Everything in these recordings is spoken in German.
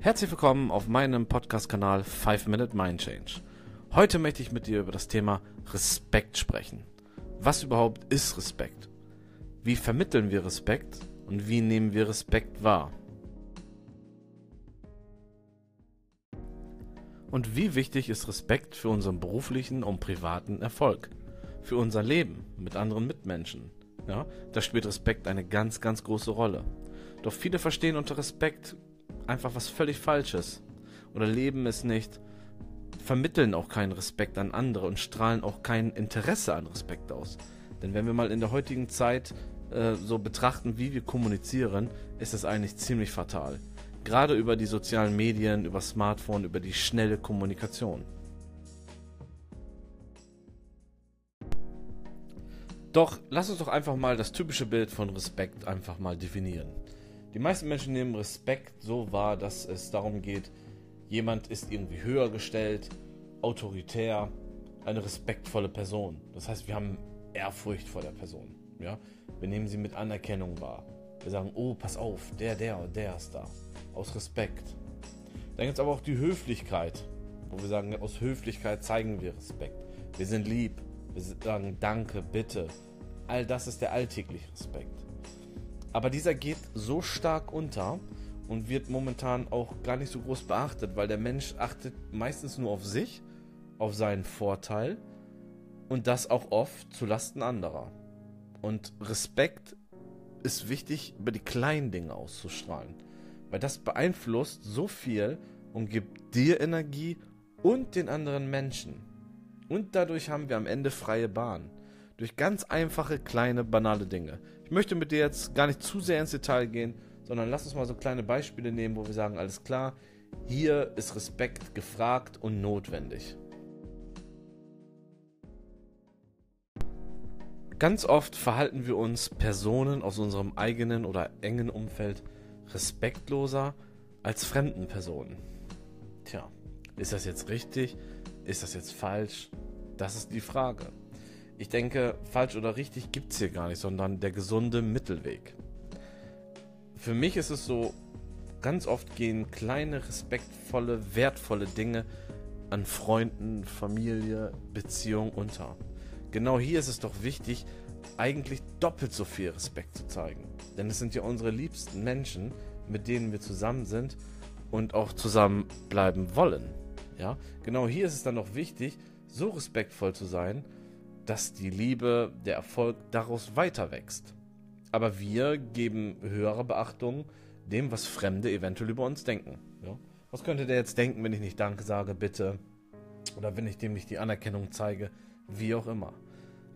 Herzlich willkommen auf meinem Podcast-Kanal 5 Minute Mind Change. Heute möchte ich mit dir über das Thema Respekt sprechen. Was überhaupt ist Respekt? Wie vermitteln wir Respekt und wie nehmen wir Respekt wahr? Und wie wichtig ist Respekt für unseren beruflichen und privaten Erfolg? Für unser Leben mit anderen Mitmenschen? Ja, da spielt Respekt eine ganz, ganz große Rolle. Doch viele verstehen unter Respekt einfach was völlig Falsches. Oder leben es nicht, vermitteln auch keinen Respekt an andere und strahlen auch kein Interesse an Respekt aus. Denn wenn wir mal in der heutigen Zeit äh, so betrachten, wie wir kommunizieren, ist es eigentlich ziemlich fatal. Gerade über die sozialen Medien, über Smartphone, über die schnelle Kommunikation. Doch lass uns doch einfach mal das typische Bild von Respekt einfach mal definieren. Die meisten Menschen nehmen Respekt so wahr, dass es darum geht, jemand ist irgendwie höher gestellt, autoritär, eine respektvolle Person. Das heißt, wir haben Ehrfurcht vor der Person. Ja? Wir nehmen sie mit Anerkennung wahr. Wir sagen, oh, pass auf, der, der, der ist da. Aus Respekt. Dann gibt es aber auch die Höflichkeit, wo wir sagen, aus Höflichkeit zeigen wir Respekt. Wir sind lieb. Wir sagen Danke, bitte. All das ist der alltägliche Respekt. Aber dieser geht so stark unter und wird momentan auch gar nicht so groß beachtet, weil der Mensch achtet meistens nur auf sich, auf seinen Vorteil und das auch oft zu Lasten anderer. Und Respekt ist wichtig, über die kleinen Dinge auszustrahlen, weil das beeinflusst so viel und gibt dir Energie und den anderen Menschen. Und dadurch haben wir am Ende freie Bahn. Durch ganz einfache, kleine, banale Dinge. Ich möchte mit dir jetzt gar nicht zu sehr ins Detail gehen, sondern lass uns mal so kleine Beispiele nehmen, wo wir sagen, alles klar, hier ist Respekt gefragt und notwendig. Ganz oft verhalten wir uns Personen aus unserem eigenen oder engen Umfeld respektloser als fremden Personen. Tja, ist das jetzt richtig? Ist das jetzt falsch? Das ist die Frage. Ich denke, falsch oder richtig gibt es hier gar nicht, sondern der gesunde Mittelweg. Für mich ist es so, ganz oft gehen kleine, respektvolle, wertvolle Dinge an Freunden, Familie, Beziehung unter. Genau hier ist es doch wichtig, eigentlich doppelt so viel Respekt zu zeigen. Denn es sind ja unsere liebsten Menschen, mit denen wir zusammen sind und auch zusammen bleiben wollen. Ja, genau hier ist es dann noch wichtig, so respektvoll zu sein, dass die Liebe, der Erfolg daraus weiter wächst. Aber wir geben höhere Beachtung dem, was Fremde eventuell über uns denken. Ja? Was könnte der jetzt denken, wenn ich nicht Danke sage, bitte? Oder wenn ich dem nicht die Anerkennung zeige, wie auch immer.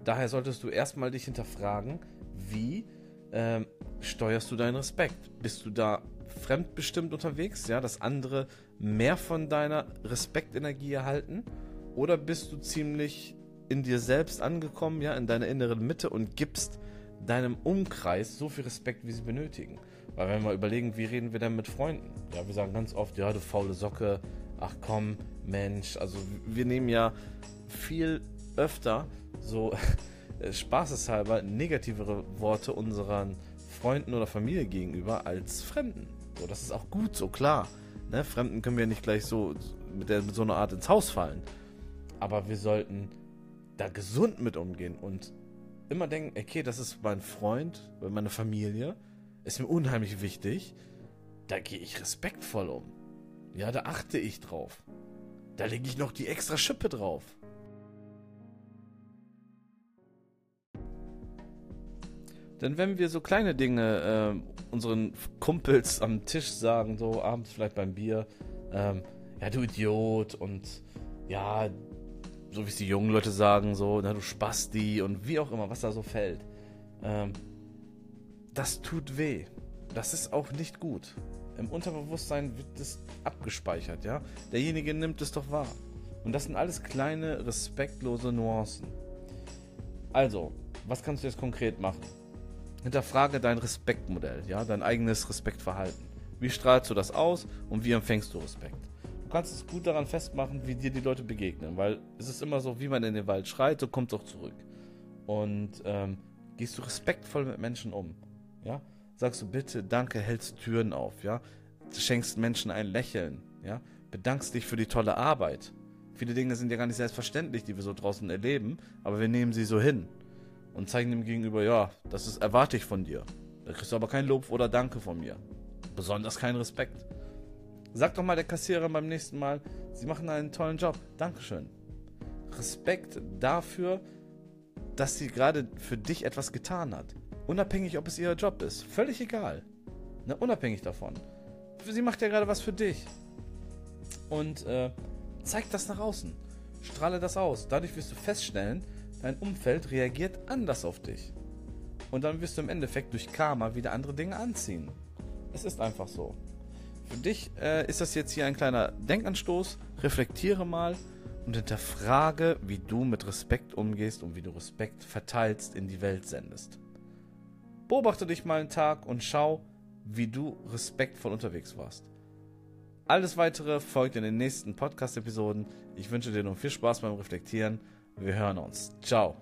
Daher solltest du erstmal dich hinterfragen, wie ähm, steuerst du deinen Respekt? Bist du da fremdbestimmt unterwegs, ja, dass andere mehr von deiner Respektenergie erhalten? Oder bist du ziemlich in dir selbst angekommen, ja, in deiner inneren Mitte und gibst deinem Umkreis so viel Respekt, wie sie benötigen. Weil wenn wir mal überlegen, wie reden wir denn mit Freunden? Ja, wir sagen ganz oft, ja, du faule Socke, ach komm, Mensch. Also wir nehmen ja viel öfter so spaßeshalber negativere Worte unseren Freunden oder Familie gegenüber als Fremden. So, das ist auch gut, so klar. Ne? Fremden können wir nicht gleich so mit, der, mit so einer Art ins Haus fallen. Aber wir sollten da gesund mit umgehen und immer denken, okay, das ist mein Freund, meine Familie, ist mir unheimlich wichtig, da gehe ich respektvoll um. Ja, da achte ich drauf. Da lege ich noch die extra Schippe drauf. Denn wenn wir so kleine Dinge äh, unseren Kumpels am Tisch sagen, so abends vielleicht beim Bier, ähm, ja, du Idiot und ja, so wie es die jungen Leute sagen, so, na du Spasti und wie auch immer, was da so fällt. Ähm, das tut weh. Das ist auch nicht gut. Im Unterbewusstsein wird das abgespeichert, ja. Derjenige nimmt es doch wahr. Und das sind alles kleine, respektlose Nuancen. Also, was kannst du jetzt konkret machen? Hinterfrage dein Respektmodell, ja, dein eigenes Respektverhalten. Wie strahlst du das aus und wie empfängst du Respekt? Kannst es gut daran festmachen, wie dir die Leute begegnen, weil es ist immer so, wie man in den Wald schreit, so kommt auch zurück. Und ähm, gehst du respektvoll mit Menschen um, ja? Sagst du bitte, danke, hältst Türen auf, ja? schenkst Menschen ein Lächeln, ja, bedankst dich für die tolle Arbeit. Viele Dinge sind ja gar nicht selbstverständlich, die wir so draußen erleben, aber wir nehmen sie so hin und zeigen dem Gegenüber, ja, das ist erwarte ich von dir. Da kriegst du aber kein Lob oder Danke von mir. Besonders keinen Respekt. Sag doch mal der Kassiererin beim nächsten Mal, sie machen einen tollen Job. Dankeschön. Respekt dafür, dass sie gerade für dich etwas getan hat. Unabhängig, ob es ihr Job ist. Völlig egal. Ne, unabhängig davon. Sie macht ja gerade was für dich. Und äh, zeig das nach außen. Strahle das aus. Dadurch wirst du feststellen, dein Umfeld reagiert anders auf dich. Und dann wirst du im Endeffekt durch Karma wieder andere Dinge anziehen. Es ist einfach so. Für dich äh, ist das jetzt hier ein kleiner Denkanstoß. Reflektiere mal und hinterfrage, wie du mit Respekt umgehst und wie du Respekt verteilst in die Welt sendest. Beobachte dich mal einen Tag und schau, wie du respektvoll unterwegs warst. Alles weitere folgt in den nächsten Podcast-Episoden. Ich wünsche dir nun viel Spaß beim Reflektieren. Wir hören uns. Ciao.